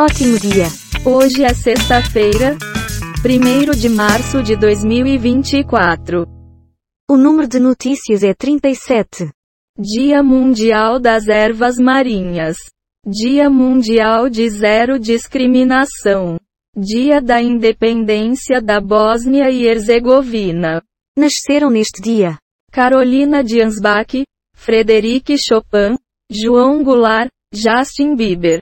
Ótimo dia! Hoje é sexta-feira, 1 de março de 2024. O número de notícias é 37. Dia Mundial das Ervas Marinhas. Dia Mundial de Zero Discriminação. Dia da Independência da Bósnia e Herzegovina. Nasceram neste dia Carolina Diansbach, Frederic Chopin, João Goulart, Justin Bieber.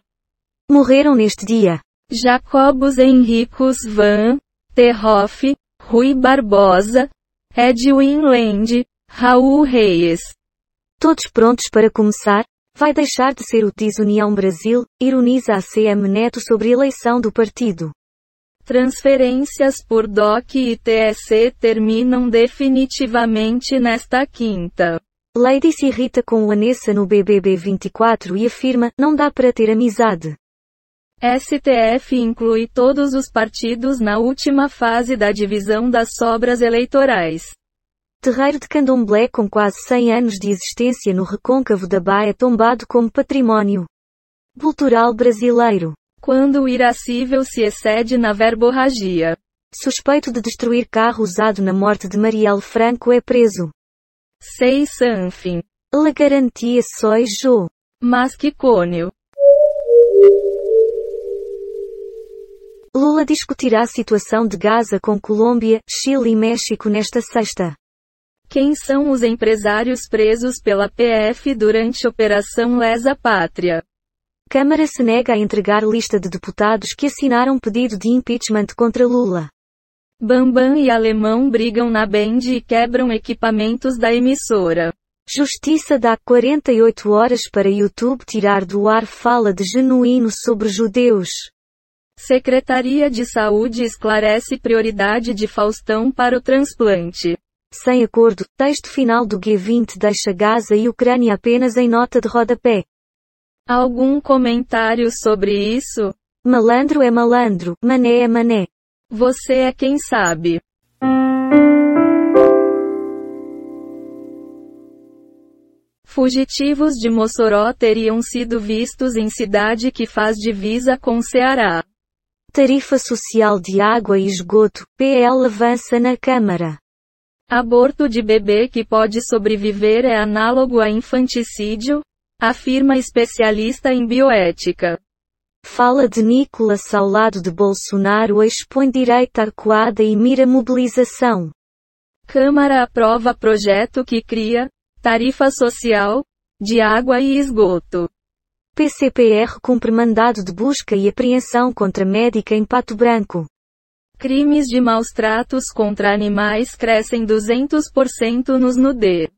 Morreram neste dia Jacobus Henricus Van Terhoff, Rui Barbosa, Edwin Land, Raul Reis. Todos prontos para começar? Vai deixar de ser o Desunião Brasil, ironiza a CM Neto sobre eleição do partido. Transferências por DOC e TSE terminam definitivamente nesta quinta. Lady se irrita com o Anessa no BBB 24 e afirma, não dá para ter amizade. STF inclui todos os partidos na última fase da divisão das sobras eleitorais. Terreiro de candomblé com quase 100 anos de existência no recôncavo da Baia tombado como património cultural brasileiro. Quando o irascível se excede na verborragia. Suspeito de destruir carro usado na morte de Marielle Franco é preso. 6 something. La garantia soy yo. Mas que cônio. Lula discutirá a situação de Gaza com Colômbia, Chile e México nesta sexta. Quem são os empresários presos pela PF durante Operação Lesa Pátria? Câmara se nega a entregar lista de deputados que assinaram pedido de impeachment contra Lula. Bambam e Alemão brigam na Band e quebram equipamentos da emissora. Justiça dá 48 horas para YouTube tirar do ar fala de genuíno sobre judeus. Secretaria de Saúde esclarece prioridade de Faustão para o transplante. Sem acordo, texto final do G20 deixa Gaza e Ucrânia apenas em nota de rodapé. Algum comentário sobre isso? Malandro é malandro, mané é mané. Você é quem sabe. Fugitivos de Mossoró teriam sido vistos em cidade que faz divisa com Ceará. Tarifa social de água e esgoto, PL avança na Câmara. Aborto de bebê que pode sobreviver é análogo a infanticídio? Afirma especialista em bioética. Fala de Nicolas ao lado de Bolsonaro expõe direita arcoada e mira mobilização. Câmara aprova projeto que cria tarifa social de água e esgoto. PCPR cumpre mandado de busca e apreensão contra médica em Pato Branco. Crimes de maus tratos contra animais crescem 200% nos nude.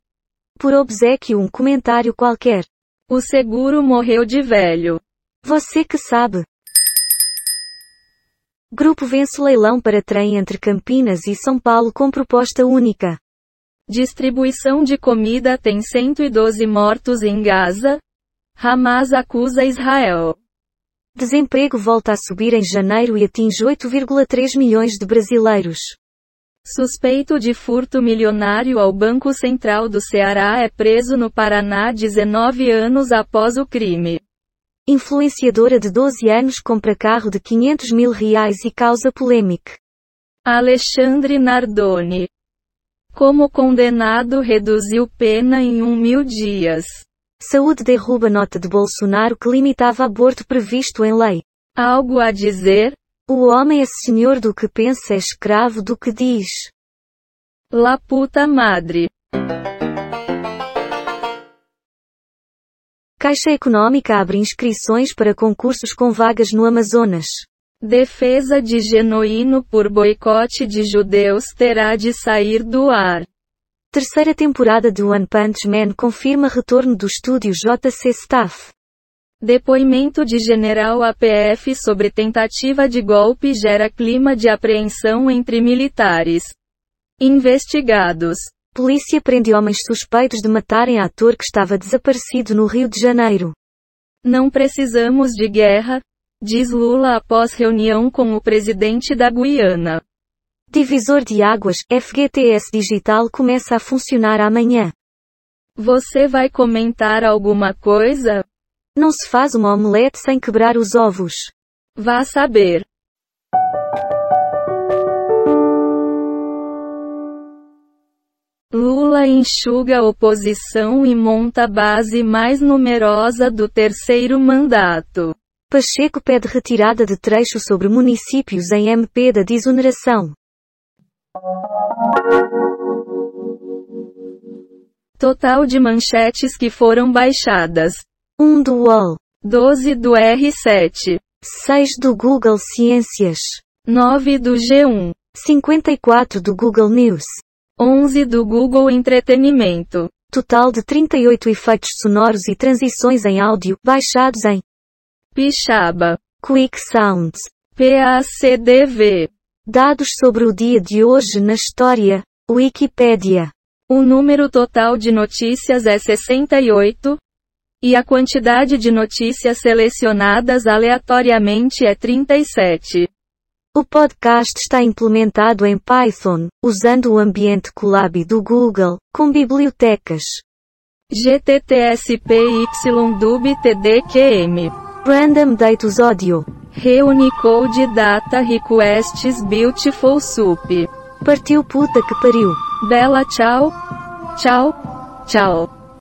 Por obsequio um comentário qualquer. O seguro morreu de velho. Você que sabe. Grupo vence leilão para trem entre Campinas e São Paulo com proposta única. Distribuição de comida tem 112 mortos em Gaza. Hamas acusa Israel. Desemprego volta a subir em janeiro e atinge 8,3 milhões de brasileiros. Suspeito de furto milionário ao Banco Central do Ceará é preso no Paraná 19 anos após o crime. Influenciadora de 12 anos compra carro de 500 mil reais e causa polêmica. Alexandre Nardoni. Como condenado reduziu pena em um mil dias. Saúde derruba nota de Bolsonaro que limitava aborto previsto em lei. Algo a dizer? O homem é senhor do que pensa é escravo do que diz. La puta madre. Caixa Econômica abre inscrições para concursos com vagas no Amazonas. Defesa de genuíno por boicote de judeus terá de sair do ar. Terceira temporada de One Punch Man confirma retorno do estúdio JC Staff. Depoimento de general APF sobre tentativa de golpe gera clima de apreensão entre militares. Investigados. Polícia prende homens suspeitos de matarem ator que estava desaparecido no Rio de Janeiro. Não precisamos de guerra, diz Lula após reunião com o presidente da Guiana. Divisor de águas, FGTS Digital começa a funcionar amanhã. Você vai comentar alguma coisa? Não se faz uma omelete sem quebrar os ovos. Vá saber. Lula enxuga oposição e monta base mais numerosa do terceiro mandato. Pacheco pede retirada de trecho sobre municípios em MP da desoneração. Total de manchetes que foram baixadas: 1 do UOL, 12 do R7, 6 do Google Ciências, 9 do G1, 54 do Google News, 11 do Google Entretenimento. total de 38 efeitos sonoros e transições em áudio baixados em Pixaba. Quick Sounds. PACDV. Dados sobre o dia de hoje na história. Wikipédia. O número total de notícias é 68. E a quantidade de notícias selecionadas aleatoriamente é 37. O podcast está implementado em Python, usando o ambiente Colab do Google, com bibliotecas. GTTSPYDUB-TDQM. Random Datus Audio. Reunicode Data Requests Beautiful Soup. Partiu puta que pariu. Bela tchau. Tchau. Tchau.